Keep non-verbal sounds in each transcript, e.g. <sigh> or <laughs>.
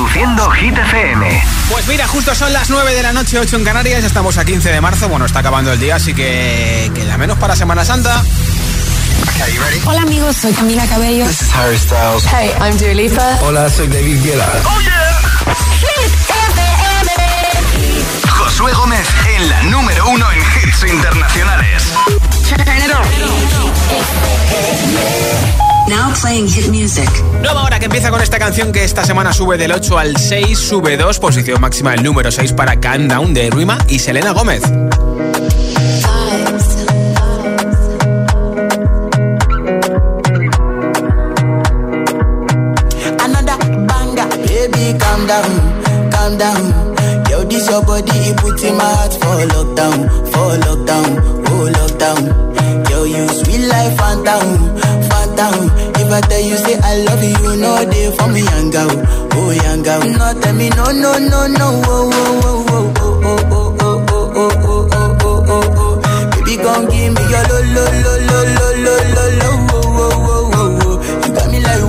Reproduciendo Hit FM. Pues mira, justo son las 9 de la noche, 8 en Canarias. Estamos a 15 de marzo. Bueno, está acabando el día, así que queda menos para Semana Santa. Hola amigos, soy Camila Cabello. This is Harry Styles. Hey, I'm Dua Lipa. Hola, soy David Guetta. Oh yeah. Hit FM. Josué Gómez en la número uno en hits internacionales. Now playing hit music. Nueva hora que empieza con esta canción que esta semana sube del 8 al 6, sube 2, posición máxima el número 6 para Countdown de Rima y Selena Gómez. Another banger, baby calm down, calm down. Yo, this your body, it puts in my heart for lockdown, for lockdown, oh lockdown. Yo, you sweet life, phantom, phantom. If I tell you say I love you, know they for me, young girl, oh young girl. No, tell me no, no, no, no, oh, oh, oh, oh, oh, oh, oh, oh, oh, oh, oh, oh, oh, oh. Baby, come give me your lo, lo, lo, lo, lo, lo, lo, lo, oh, oh, oh, oh, oh. You got me like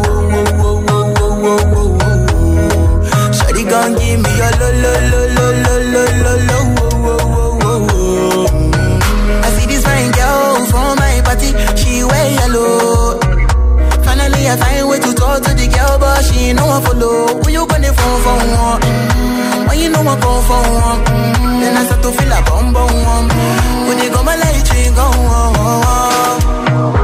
come give me your lo, lo, lo, lo, lo, lo, yellow. Finally, I find way to talk to the girl, but she ain't no one follow. Who you gonna phone for one? Mm, When you know I come for one, mm, then I start to feel a bum bum one. When you go my light, you go on. Yeah,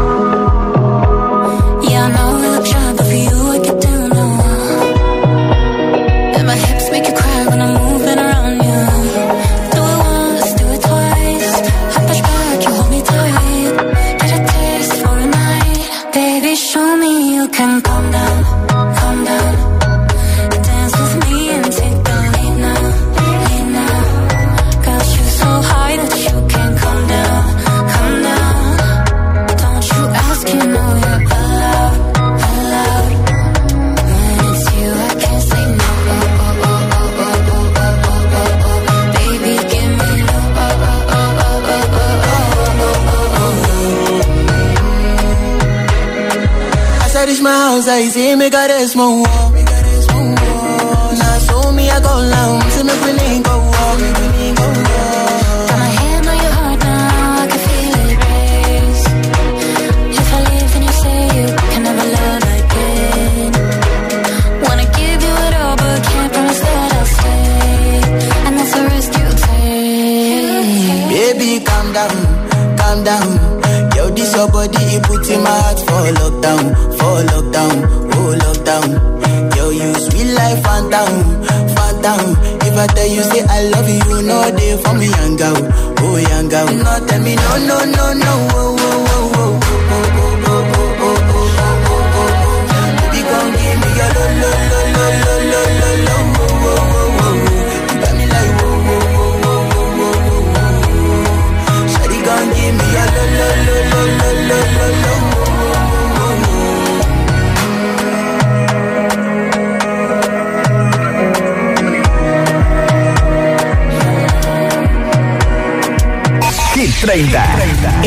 país tá y me caresmo.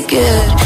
take it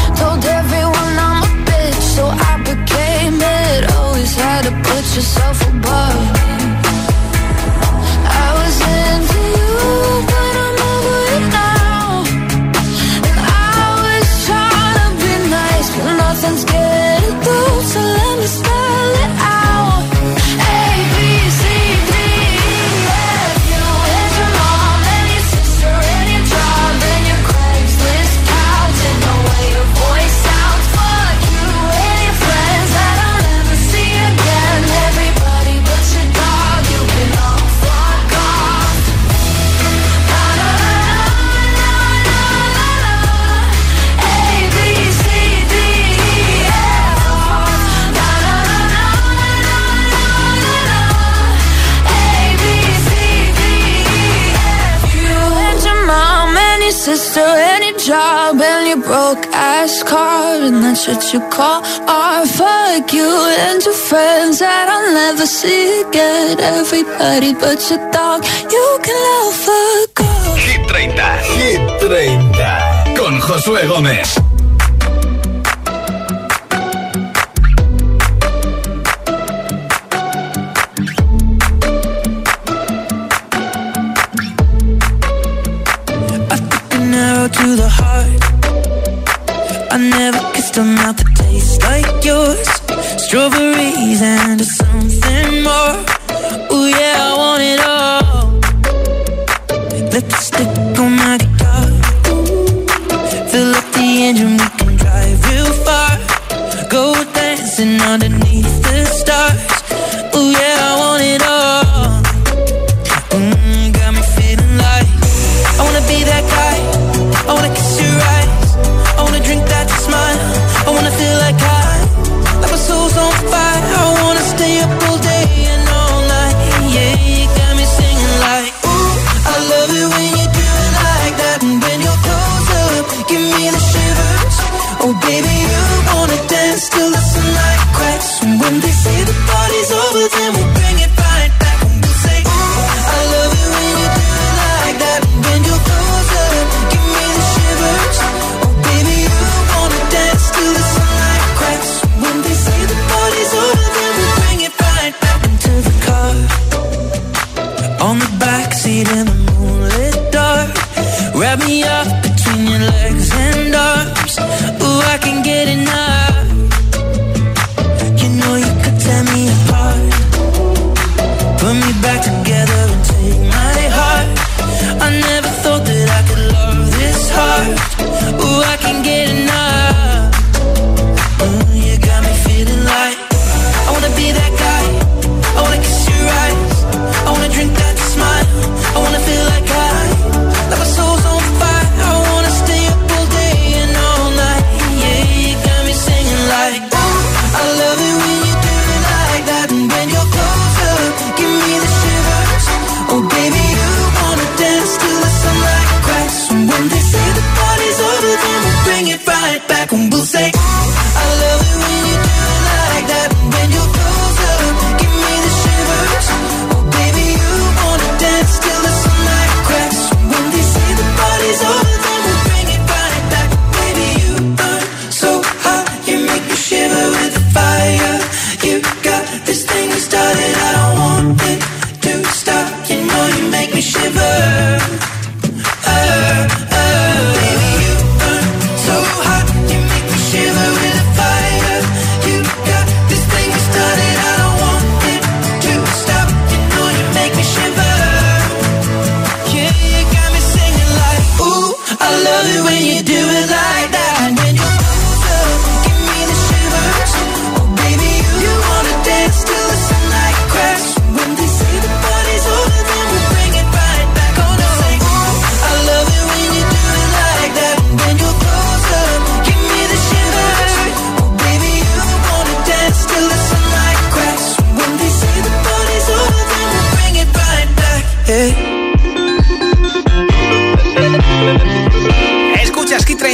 should you call or fuck you and your friends that I'll never see again? Everybody but your dog, you can love a girl. Hit 30, Hit 30, con Josué Gómez. A mouth that tastes like yours. Strawberries and something more. Ooh, yeah, I want it all. Lipstick on my guitar. Fill up the engine like cracks. When they say the party's over, then we'll bring it right back. And say, Ooh, I love it when you do it like that. When you give me the shivers. Oh, baby, you wanna dance till the sunlight cracks. When they say the party's over, then we'll bring it right back into the car. On the in the moonlit dark, wrap me up love it when you do it like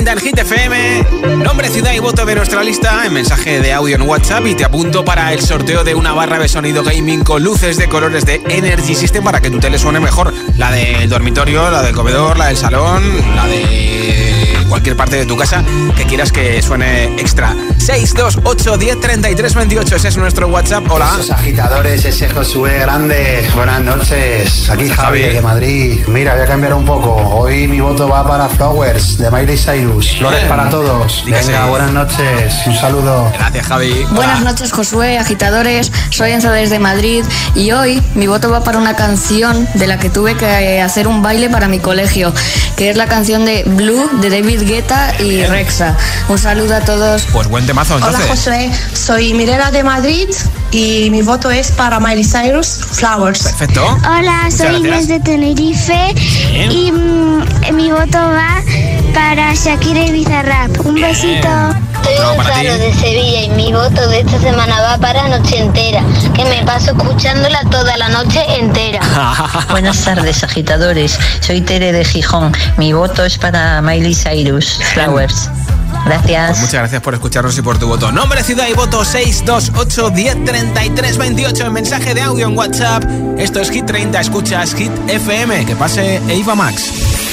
30 en Hit FM. Nombre, ciudad y voto de nuestra lista en mensaje de audio en WhatsApp y te apunto para el sorteo de una barra de sonido gaming con luces de colores de Energy System para que tu tele suene mejor. La del dormitorio, la del comedor, la del salón, la de cualquier parte de tu casa que quieras que suene extra. 628 1033 28. Ese es nuestro WhatsApp. Hola. Agitadores, ese Josué grande. Buenas noches. Aquí Javi, de Madrid. Mira, voy a cambiar un poco. Hoy mi voto va para Flowers de Miley Cyrus. Flores para todos. Venga, buenas noches. Un saludo. Gracias, Javi. Buenas noches, Josué, agitadores. Soy Enzo desde Madrid y hoy mi voto va para una canción de la que tuve que hacer un baile para mi colegio, que es la canción de Blue de David Guetta y Rexa. Un saludo a todos. Pues buen tema Hola José, soy Mirela de Madrid y mi voto es para Miley Cyrus Flowers. Perfecto. Hola, soy Inés de Tenerife y mm, mi voto va para Shakira y Bizarrap. Un Bien. besito. Soy Gonzalo de Sevilla y mi voto de esta semana va para Noche Entera, que me paso escuchándola toda la noche entera. <laughs> Buenas tardes, agitadores. Soy Tere de Gijón. Mi voto es para Miley Cyrus Flowers. Gracias. Pues muchas gracias por escucharnos y por tu voto. Nombre, ciudad y voto 628 1033 28 en mensaje de audio en WhatsApp. Esto es Hit 30, escuchas Hit FM. Que pase Eva Max.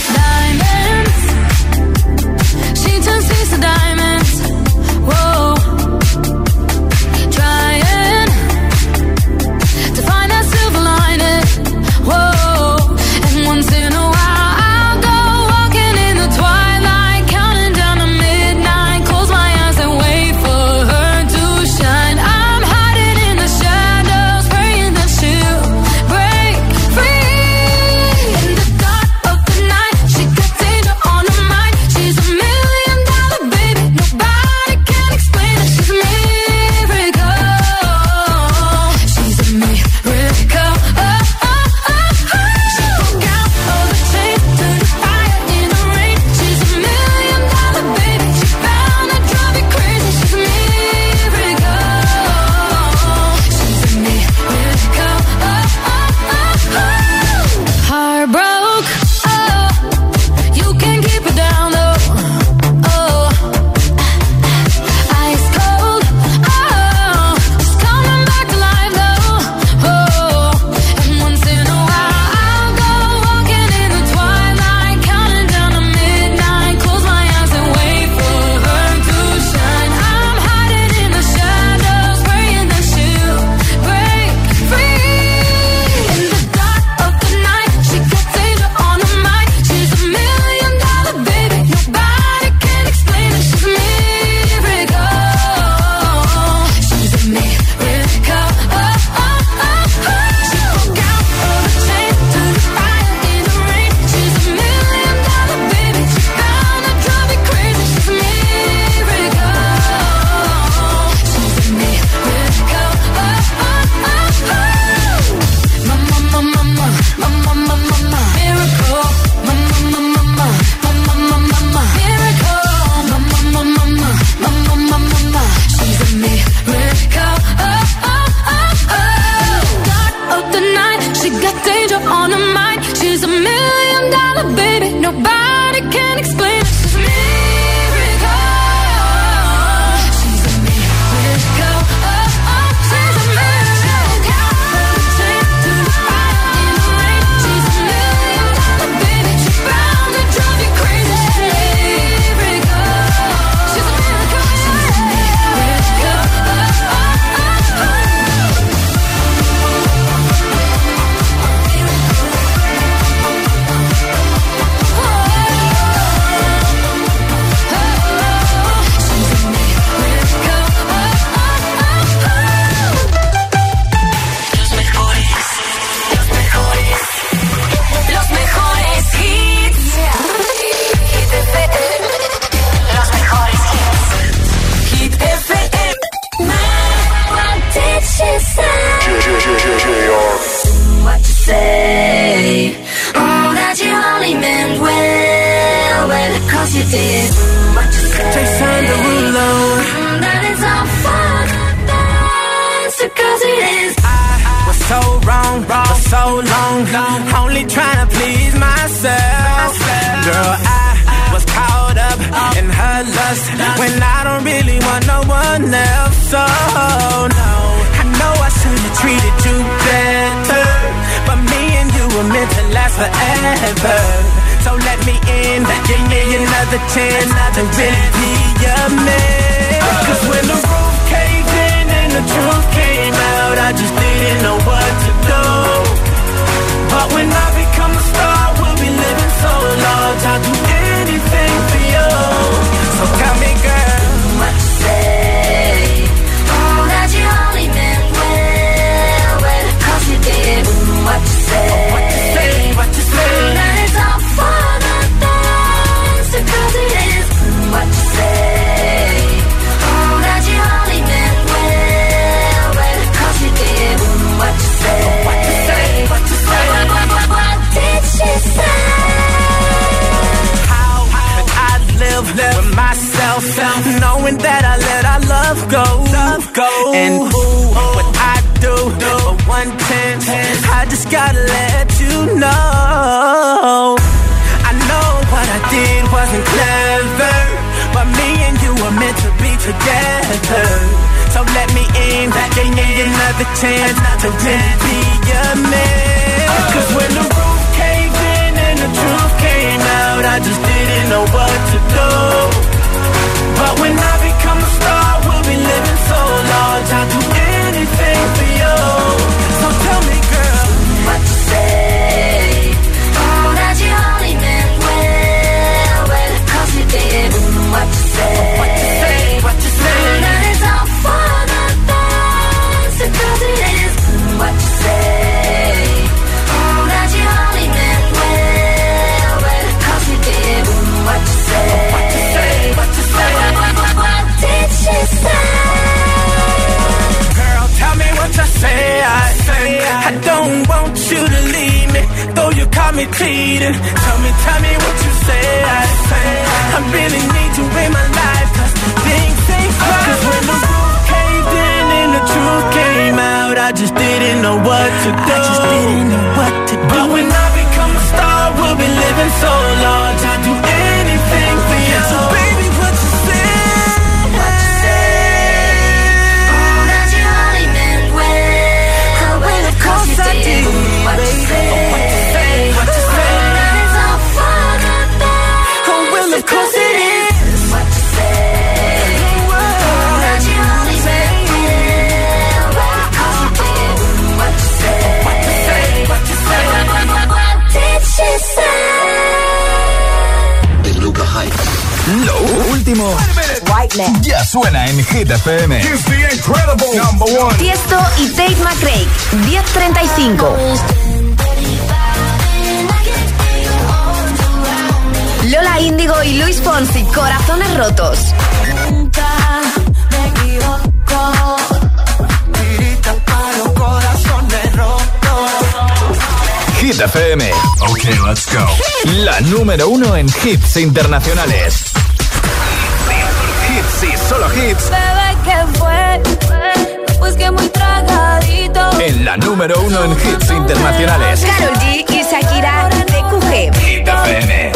Give me another chance to really be your man. Cause when the roof caved in and the truth came out, I just didn't know what to do. But when I become a star, we'll be living so large. I'll do knowing that I let our love go? Love go. And who would I do for one chance? I just gotta let you know. I know what I did wasn't clever, but me and you were meant to be together. So let me in, give me another chance to really be your man. Cause when the roof caved in and the truth came out, I just didn't know what to do. But when I become me cheating. Tell me, tell me what you say. I say I really need you in my life, cause things ain't right. Cause when the roof caved in and the truth came out, I just didn't know what to do. I just didn't know what to do. But when I become a star, we'll be living so large. Último ya suena en Hit FM. Tiesto y Tate McRae, 1035. Lola Índigo y Luis Fonsi, Corazones Rotos. Corazones. Hit FM. Ok, let's go. La número uno en hits internacionales. Hits. Bebé, ¿qué fue? Pues que muy tragadito. En la número uno en hits internacionales. Carol G y Shakira de QG. Hit FM.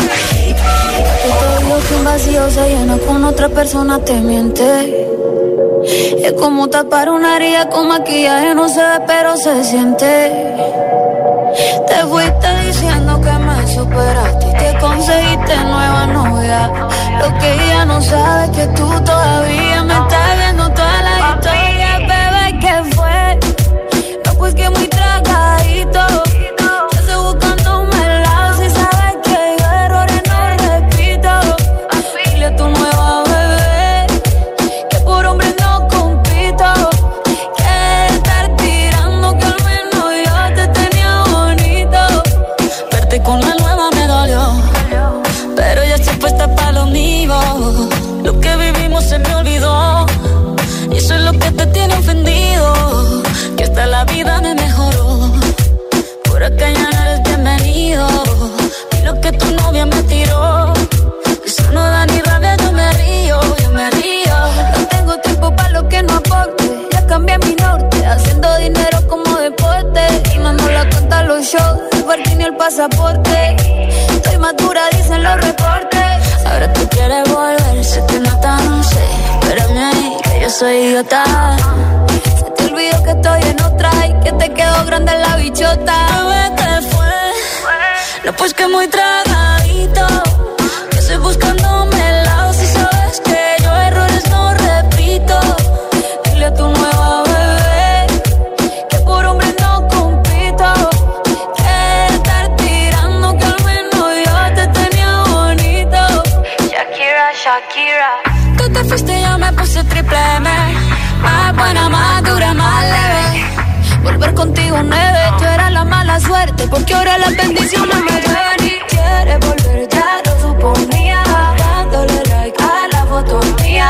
Todo lo que un vacío se llena con otra persona te miente. Es como tapar una herida con maquillaje, no se ve, pero se siente. Te fuiste diciendo que me superaste y que conseguiste nueva Lo que ella no sabe es que tú todavía me pasaporte. Estoy madura, dicen los reportes. Ahora tú quieres volver, se te nota, no sé. Espérame ahí, que yo soy idiota. Se te olvidó que estoy en otra y que te quedó grande la bichota. Bebé, te fue. No, pues que muy tragadito. Que estoy buscándome el lado si sabes que yo errores no repito. Shakira. Tú te fuiste yo me puse triple M. Más buena, más dura, más leve. Volver contigo nueve. Tú eras la mala suerte porque ahora las bendiciones me llueven y quieres volver ya lo suponía. Dándole like a la foto mía.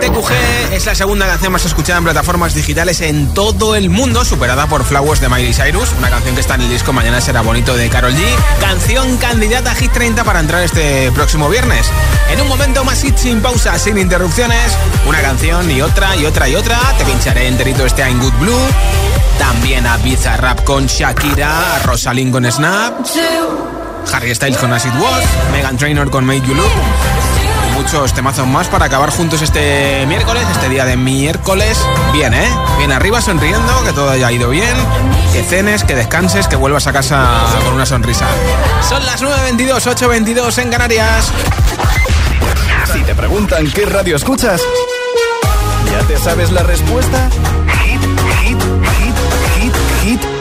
TQG es la segunda canción más escuchada en plataformas digitales en todo el mundo, superada por Flowers de Miley Cyrus, una canción que está en el disco Mañana será bonito de Karol G, canción candidata a Hit 30 para entrar este próximo viernes. En un momento más hit sin pausa, sin interrupciones, una canción y otra y otra y otra, te pincharé enterito este I'm Good Blue, también a Pizza Rap con Shakira, a Rosalind con Snap, Harry Styles con As It Was, Megan Trainor con Make You Look muchos temazos más para acabar juntos este miércoles, este día de miércoles. Bien, ¿eh? Bien arriba, sonriendo, que todo haya ido bien, que cenes, que descanses, que vuelvas a casa con una sonrisa. Son las 9.22, 8.22 en Canarias. Si te preguntan qué radio escuchas, ¿ya te sabes la respuesta?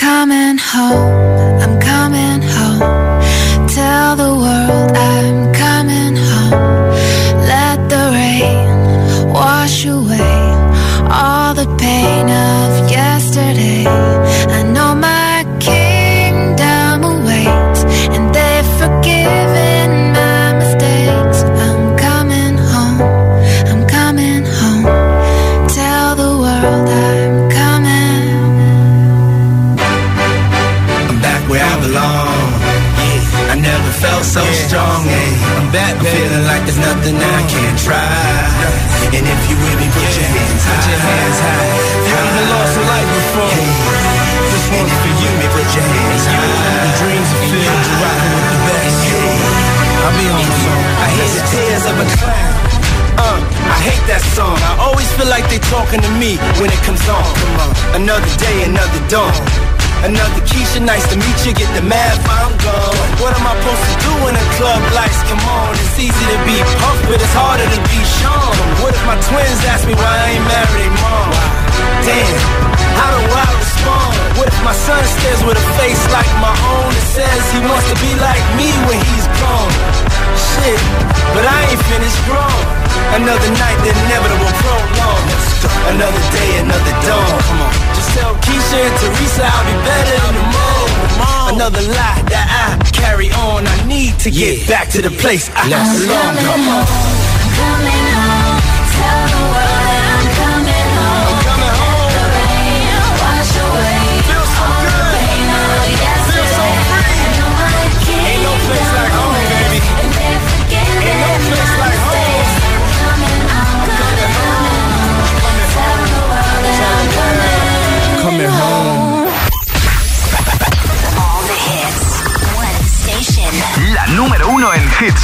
Coming home, I'm coming home. Tell the world I'm I'll be on. I hear the tears of a clown. Uh, I hate that song. I always feel like they talking to me when it comes on. Another day, another dawn. Another Keisha, nice to meet you. Get the math, I'm gone. What am I supposed to do when the club lights come on? It's easy to be pumped, but it's harder to be Sean. What if my twins ask me why I ain't married mom? Damn, how do I respond? What if my son stares with a face like my own and says he wants to be like me when he's grown? Shit, but I ain't finished grown. Another night, the inevitable prolong. Another day, another dawn. Come on. Just tell Keisha and Teresa I'll be better in the morning. Another lie that I carry on. I need to get back to the place I belong. Come on.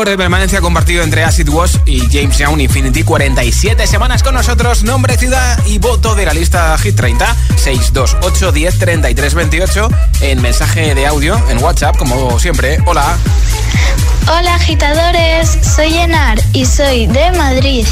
Récord de permanencia compartido entre Acid Wash y James Young Infinity. 47 semanas con nosotros, nombre, ciudad y voto de la lista Hit 30. 628 10 33 28 en mensaje de audio en WhatsApp, como siempre. Hola. Hola agitadores, soy Enar y soy de Madrid.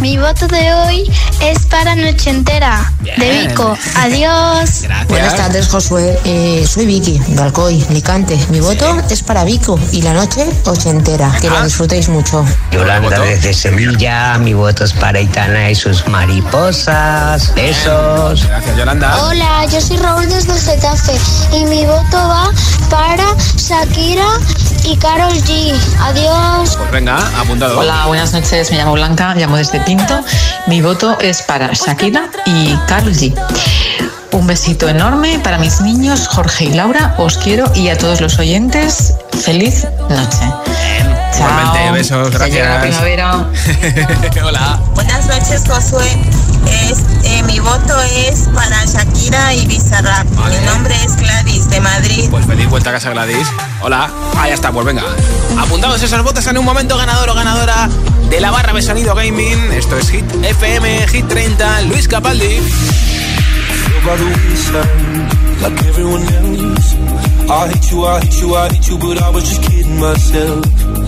Mi voto de hoy es para Noche Entera, de. Vico. <laughs> Adiós. Buenas tardes, Josué. Eh, soy Vicky, de Alcoy, Alicante. Mi voto es para Vico y la noche ochentera. Que la disfrutéis mucho. Yolanda desde Sevilla, mi voto es para Itana y sus mariposas. Besos. Gracias, Yolanda. Hola, yo soy Raúl desde Getafe y mi voto va para Shakira y Carol G. Adiós. Pues venga, apuntado. Hola, buenas noches. Me llamo Blanca, llamo desde Pinto. Mi voto es para Shakira y Karol G. Un besito enorme para mis niños, Jorge y Laura. Os quiero y a todos los oyentes, feliz noche. Igualmente, besos, Se llega la gracias. primavera. <laughs> Hola. Buenas noches, Josué. Es, eh, mi voto es para Shakira y Bizarrap. Mi nombre es Gladys, de Madrid. Pues feliz vuelta a casa, Gladys. Hola. Ah, ya está, pues venga. Apuntados esos votos en un momento ganador o ganadora de la barra de sonido gaming. Esto es Hit FM, Hit 30, Luis Capaldi. like everyone else. I hate you, I hate you, I hate you, but I was just kidding myself.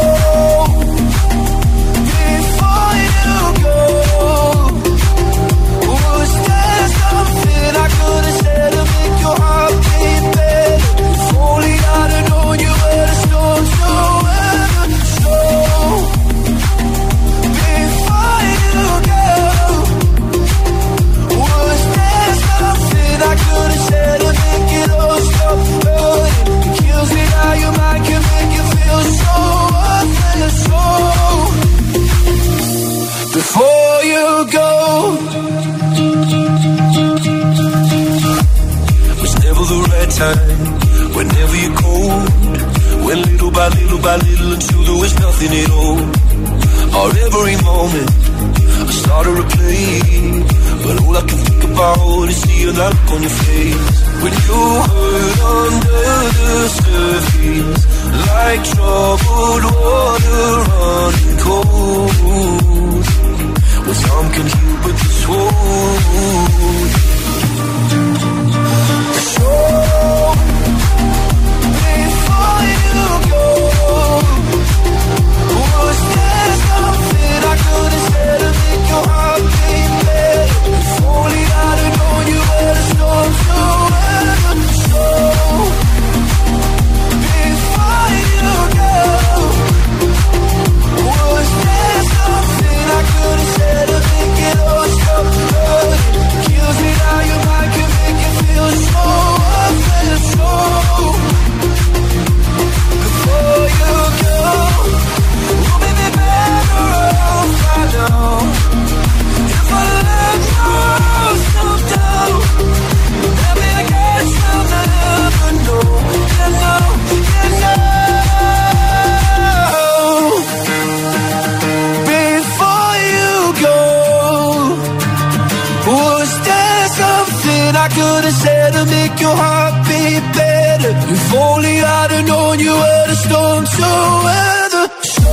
could have said to make your heart beat better. If only I'd have known you were the storm to weather. So,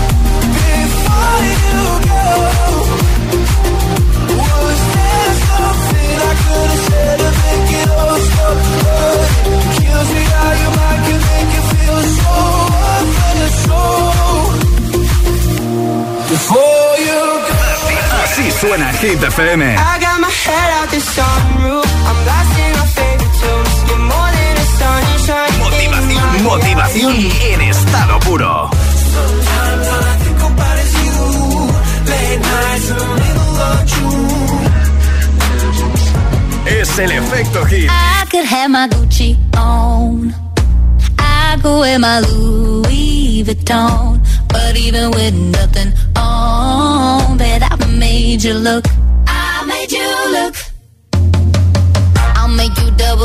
before you go, was there something I could have said to make it all stop? But it kills me how your mind can make you feel so worthless. So, before you go. Así suena Hit FM. I got Motivación, motivación en estado puro. In. Es el efecto hit. I could have my Gucci on. I could wear my Louis Vuitton. But even with nothing on, bet I made you look.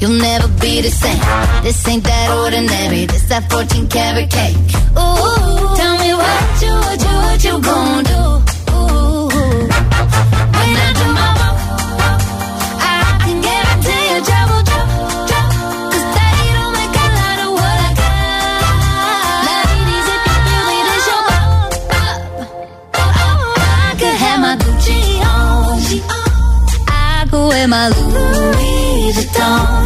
you'll never be the same. This ain't that ordinary. This that 14 karat cake. Ooh, tell me what you, what you, what you gon' do? Ooh, when I I can. 'Cause of what I got. If you feel your. I could have my Gucci on. I could wear my Louis Vuitton.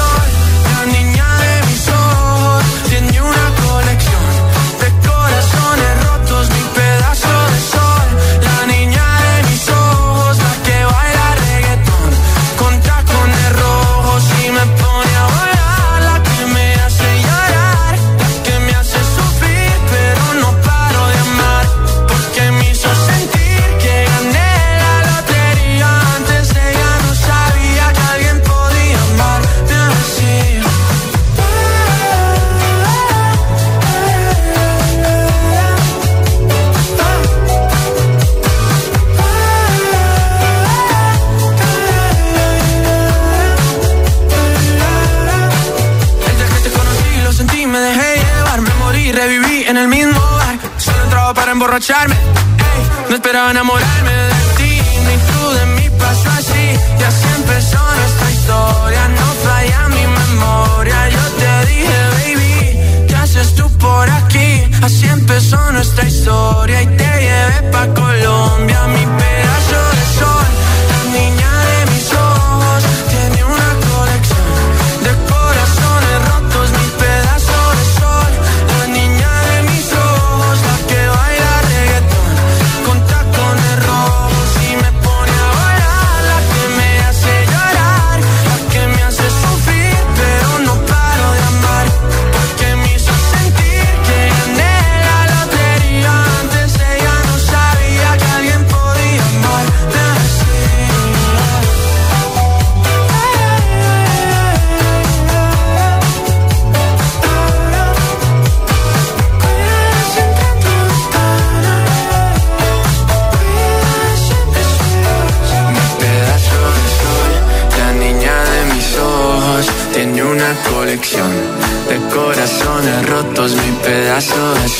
no esperaba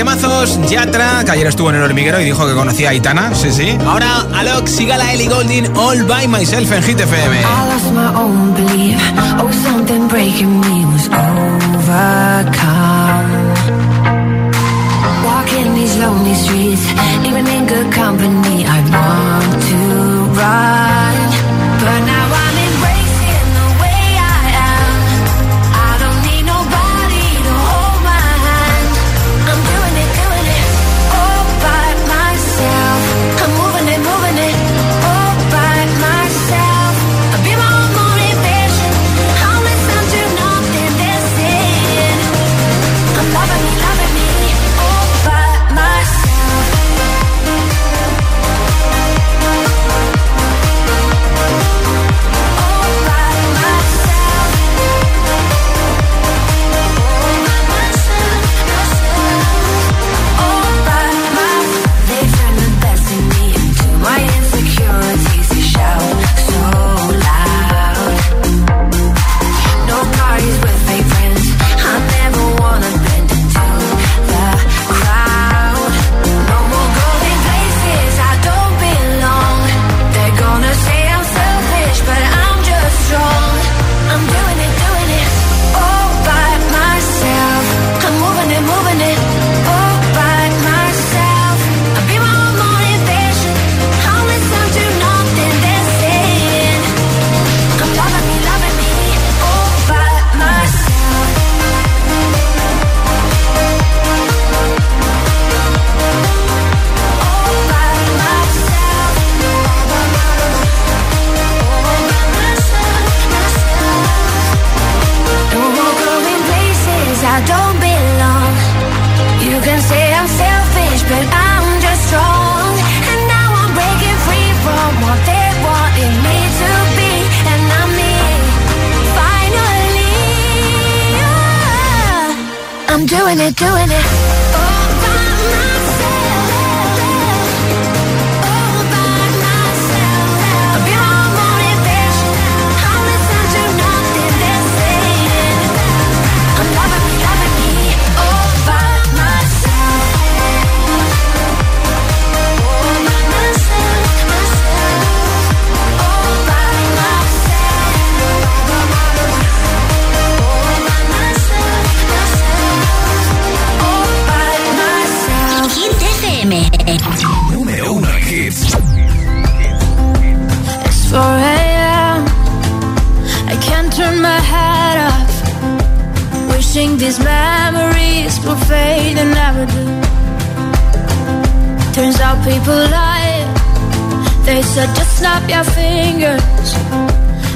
temazos, Yatra, que ayer estuvo en el hormiguero y dijo que conocía a Itana, sí, sí. Ahora, Alox y Gala Ellie Golding, All By Myself en Hit FM. Oh, Walking these lonely streets, even in good company I want to run,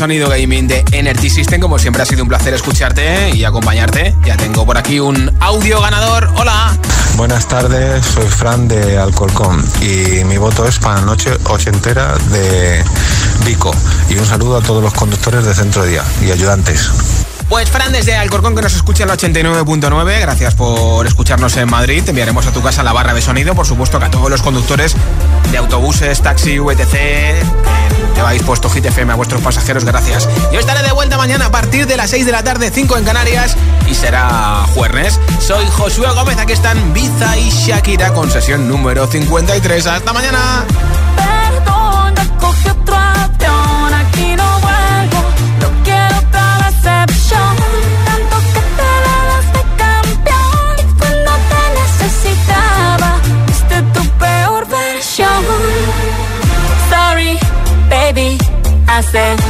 sonido gaming de Energy System. Como siempre ha sido un placer escucharte eh, y acompañarte. Ya tengo por aquí un audio ganador. Hola. Buenas tardes, soy Fran de Alcorcón y mi voto es para la noche ochentera de Vico. Y un saludo a todos los conductores de Centro Día y ayudantes. Pues Fran desde Alcorcón que nos escucha en 89.9, gracias por escucharnos en Madrid. Te enviaremos a tu casa la barra de sonido, por supuesto que a todos los conductores de autobuses, taxi, VTC, lleváis puesto GTFM a vuestros pasajeros, gracias. Yo estaré de vuelta mañana a partir de las 6 de la tarde, 5 en Canarias, y será jueves. Soy Josué Gómez, aquí están Biza y Shakira con sesión número 53. ¡Hasta mañana! say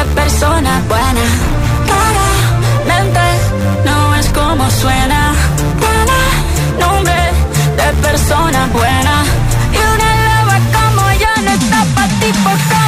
de persona buena. Claramente no es como suena. Tiene nombre de persona buena. Y una loba como yo no está pa' tipos como tú.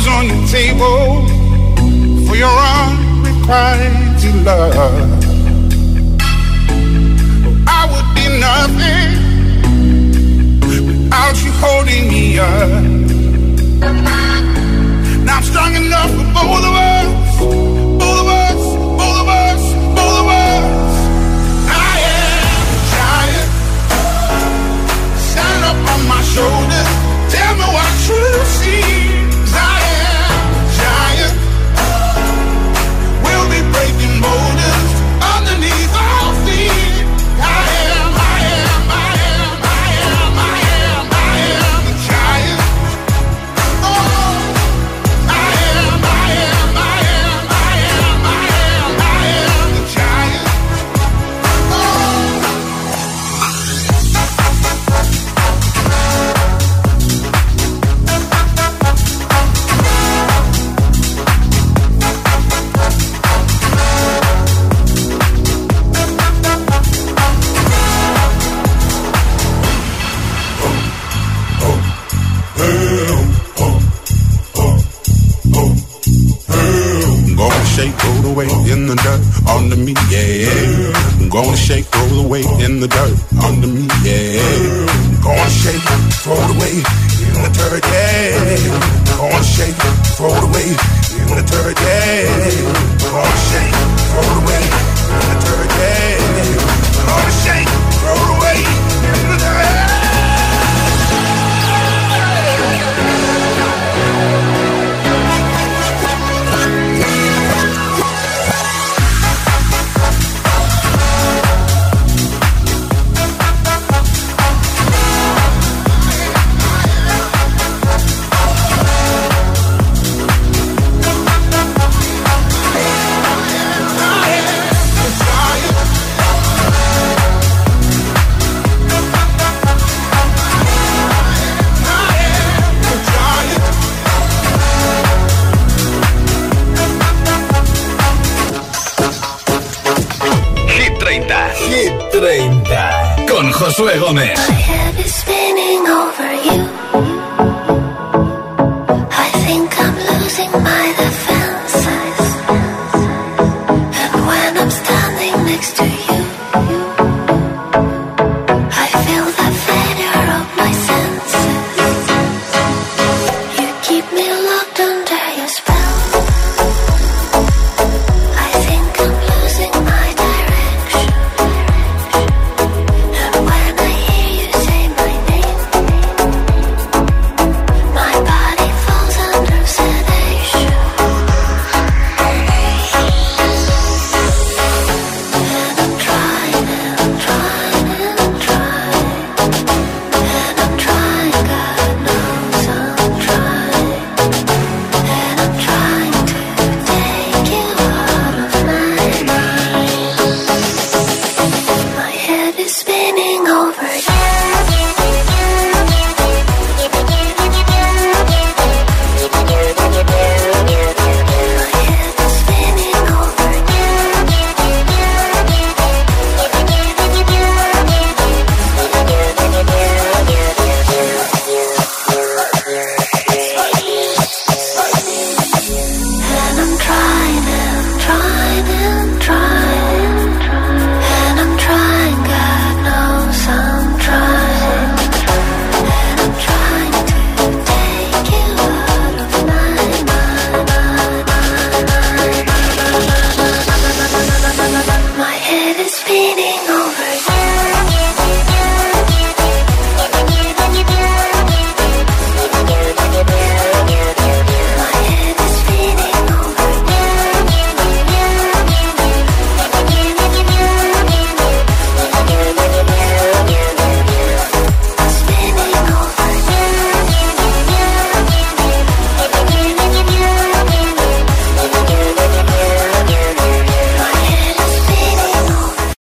Pills on your table for your unrequited love. I would be nothing without you holding me up. Now I'm strong enough for both of us, both of us, both of us, both of us. I am giant. Stand up on my shoulders. Tell me what you see. The dirt